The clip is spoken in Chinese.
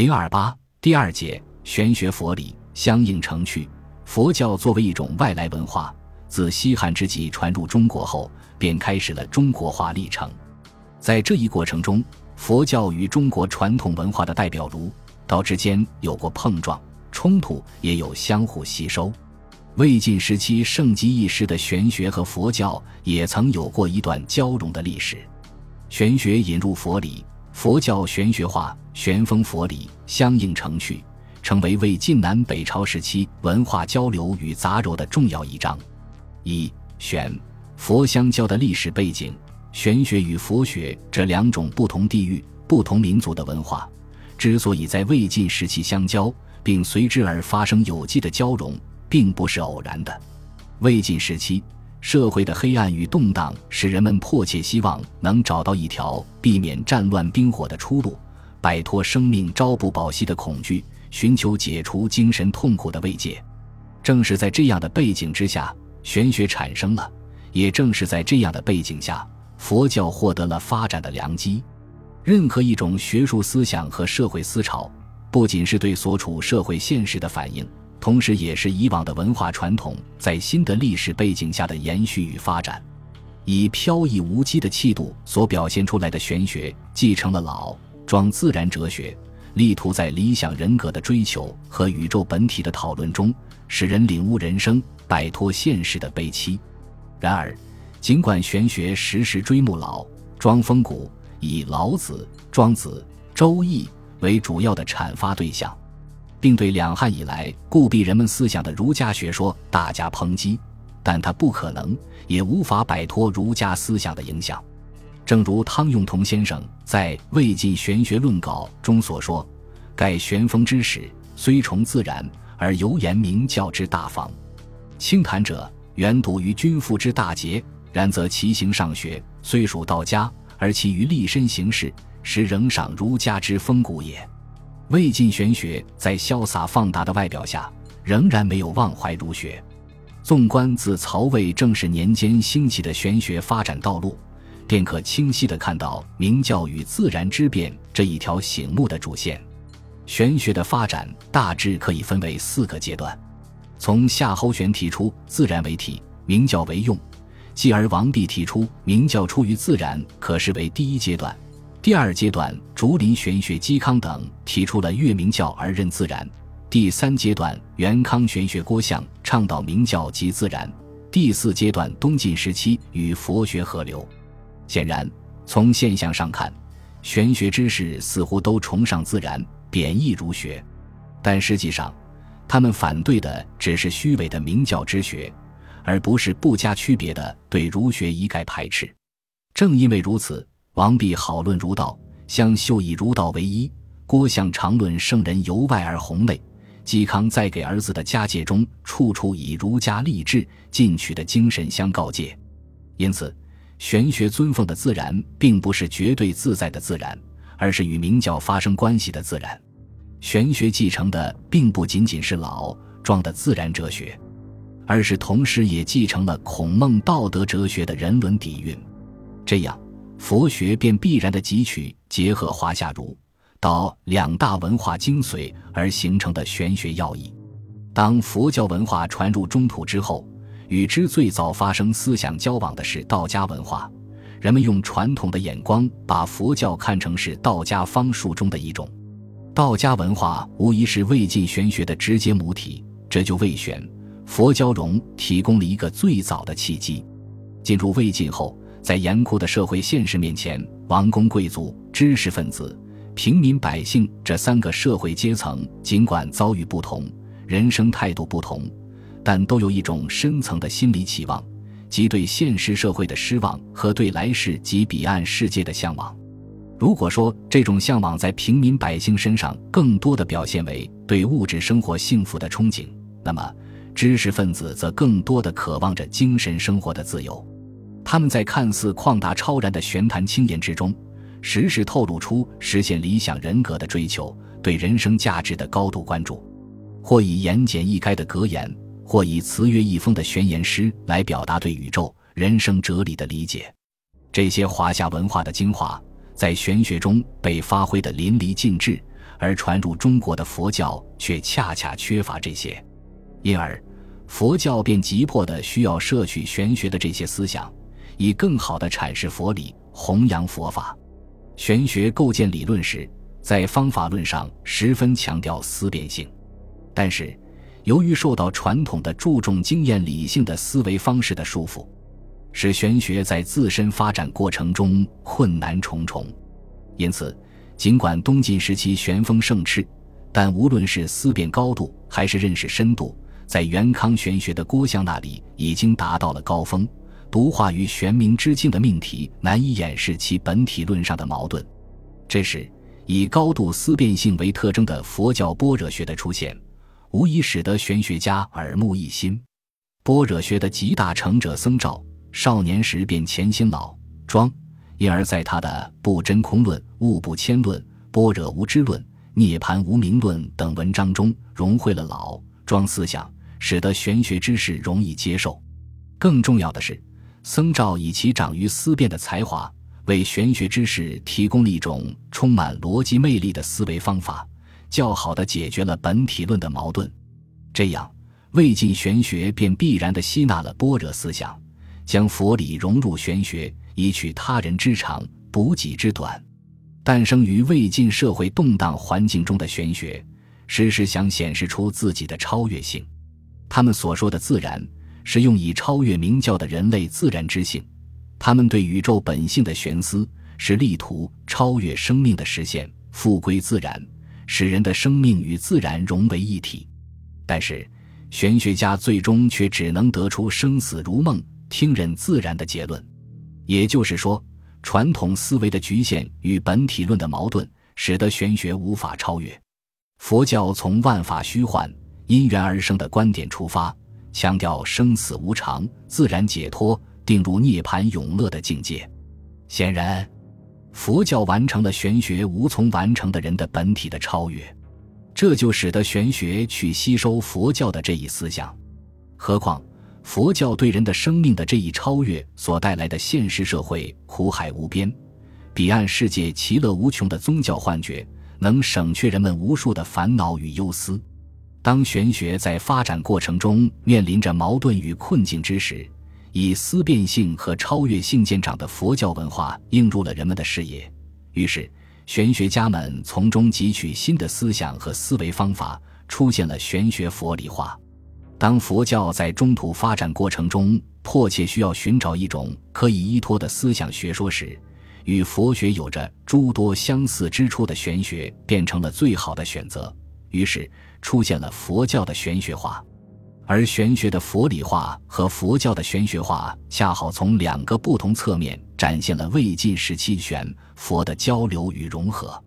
零二八第二节玄学佛理相应成趣。佛教作为一种外来文化，自西汉之际传入中国后，便开始了中国化历程。在这一过程中，佛教与中国传统文化的代表儒道之间有过碰撞、冲突，也有相互吸收。魏晋时期盛极一时的玄学和佛教也曾有过一段交融的历史。玄学引入佛理，佛教玄学化，玄风佛理相应成趣，成为魏晋南北朝时期文化交流与杂糅的重要一章。一玄佛相交的历史背景，玄学与佛学这两种不同地域、不同民族的文化，之所以在魏晋时期相交，并随之而发生有机的交融。并不是偶然的。魏晋时期，社会的黑暗与动荡使人们迫切希望能找到一条避免战乱兵火的出路，摆脱生命朝不保夕的恐惧，寻求解除精神痛苦的慰藉。正是在这样的背景之下，玄学产生了；也正是在这样的背景下，佛教获得了发展的良机。任何一种学术思想和社会思潮，不仅是对所处社会现实的反应。同时，也是以往的文化传统在新的历史背景下的延续与发展。以飘逸无羁的气度所表现出来的玄学，继承了老庄自然哲学，力图在理想人格的追求和宇宙本体的讨论中，使人领悟人生，摆脱现实的悲戚。然而，尽管玄学时时追慕老庄风骨，以老子、庄子、周易为主要的阐发对象。并对两汉以来固蔽人们思想的儒家学说大加抨击，但他不可能也无法摆脱儒家思想的影响。正如汤用彤先生在《魏晋玄学论稿》中所说：“盖玄风之始，虽崇自然，而犹言明教之大方。清谈者，原笃于君父之大节；然则其行上学，虽属道家，而其于立身行事，实仍赏儒家之风骨也。”魏晋玄学在潇洒放达的外表下，仍然没有忘怀儒学。纵观自曹魏正始年间兴起的玄学发展道路，便可清晰地看到明教与自然之变这一条醒目的主线。玄学的发展大致可以分为四个阶段：从夏侯玄提出自然为体，明教为用；继而王弼提出明教出于自然，可视为第一阶段。第二阶段，竹林玄学嵇康等提出了越明教而任自然；第三阶段，元康玄学郭象倡导明教即自然；第四阶段，东晋时期与佛学合流。显然，从现象上看，玄学知识似乎都崇尚自然，贬义儒学，但实际上，他们反对的只是虚伪的明教之学，而不是不加区别的对儒学一概排斥。正因为如此。王弼好论儒道，相秀以儒道为一；郭象常论圣人由外而弘内。嵇康在给儿子的家诫中，处处以儒家励志进取的精神相告诫。因此，玄学尊奉的自然，并不是绝对自在的自然，而是与明教发生关系的自然。玄学继承的，并不仅仅是老庄的自然哲学，而是同时也继承了孔孟道德哲学的人伦底蕴。这样。佛学便必然的汲取结合华夏儒道两大文化精髓而形成的玄学要义。当佛教文化传入中土之后，与之最早发生思想交往的是道家文化。人们用传统的眼光把佛教看成是道家方术中的一种。道家文化无疑是魏晋玄学的直接母体，这就魏玄佛交融提供了一个最早的契机。进入魏晋后。在严酷的社会现实面前，王公贵族、知识分子、平民百姓这三个社会阶层，尽管遭遇不同，人生态度不同，但都有一种深层的心理期望，即对现实社会的失望和对来世及彼岸世界的向往。如果说这种向往在平民百姓身上更多的表现为对物质生活幸福的憧憬，那么知识分子则更多的渴望着精神生活的自由。他们在看似旷达超然的玄谈清言之中，时时透露出实现理想人格的追求，对人生价值的高度关注，或以言简意赅的格言，或以词约意丰的玄言诗来表达对宇宙、人生哲理的理解。这些华夏文化的精华，在玄学中被发挥得淋漓尽致，而传入中国的佛教却恰恰缺乏这些，因而佛教便急迫的需要摄取玄学的这些思想，以更好的阐释佛理、弘扬佛法。玄学构建理论时，在方法论上十分强调思辨性，但是由于受到传统的注重经验理性的思维方式的束缚，使玄学在自身发展过程中困难重重，因此。尽管东晋时期玄风盛炽，但无论是思辨高度还是认识深度，在元康玄学的郭象那里已经达到了高峰。独化于玄冥之境的命题难以掩饰其本体论上的矛盾。这时，以高度思辨性为特征的佛教般若学的出现，无疑使得玄学家耳目一新。般若学的集大成者僧肇，少年时便潜心老庄。因而，在他的《不真空论》《物不迁论》《般若无知论》《涅盘无名论》等文章中，融汇了老庄思想，使得玄学知识容易接受。更重要的是，僧肇以其长于思辨的才华，为玄学知识提供了一种充满逻辑魅力的思维方法，较好地解决了本体论的矛盾。这样，魏晋玄学便必然地吸纳了般若思想，将佛理融入玄学。以取他人之长，补己之短，诞生于魏晋社会动荡环境中的玄学，时时想显示出自己的超越性。他们所说的自然，是用以超越明教的人类自然之性；他们对宇宙本性的玄思，是力图超越生命的实现，复归自然，使人的生命与自然融为一体。但是，玄学家最终却只能得出生死如梦、听任自然的结论。也就是说，传统思维的局限与本体论的矛盾，使得玄学无法超越。佛教从万法虚幻、因缘而生的观点出发，强调生死无常、自然解脱、定入涅槃永乐的境界。显然，佛教完成了玄学无从完成的人的本体的超越，这就使得玄学去吸收佛教的这一思想。何况。佛教对人的生命的这一超越所带来的现实社会苦海无边、彼岸世界其乐无穷的宗教幻觉，能省却人们无数的烦恼与忧思。当玄学在发展过程中面临着矛盾与困境之时，以思辨性和超越性见长的佛教文化映入了人们的视野，于是玄学家们从中汲取新的思想和思维方法，出现了玄学佛理化。当佛教在中土发展过程中迫切需要寻找一种可以依托的思想学说时，与佛学有着诸多相似之处的玄学变成了最好的选择。于是出现了佛教的玄学化，而玄学的佛理化和佛教的玄学化恰好从两个不同侧面展现了魏晋时期玄佛的交流与融合。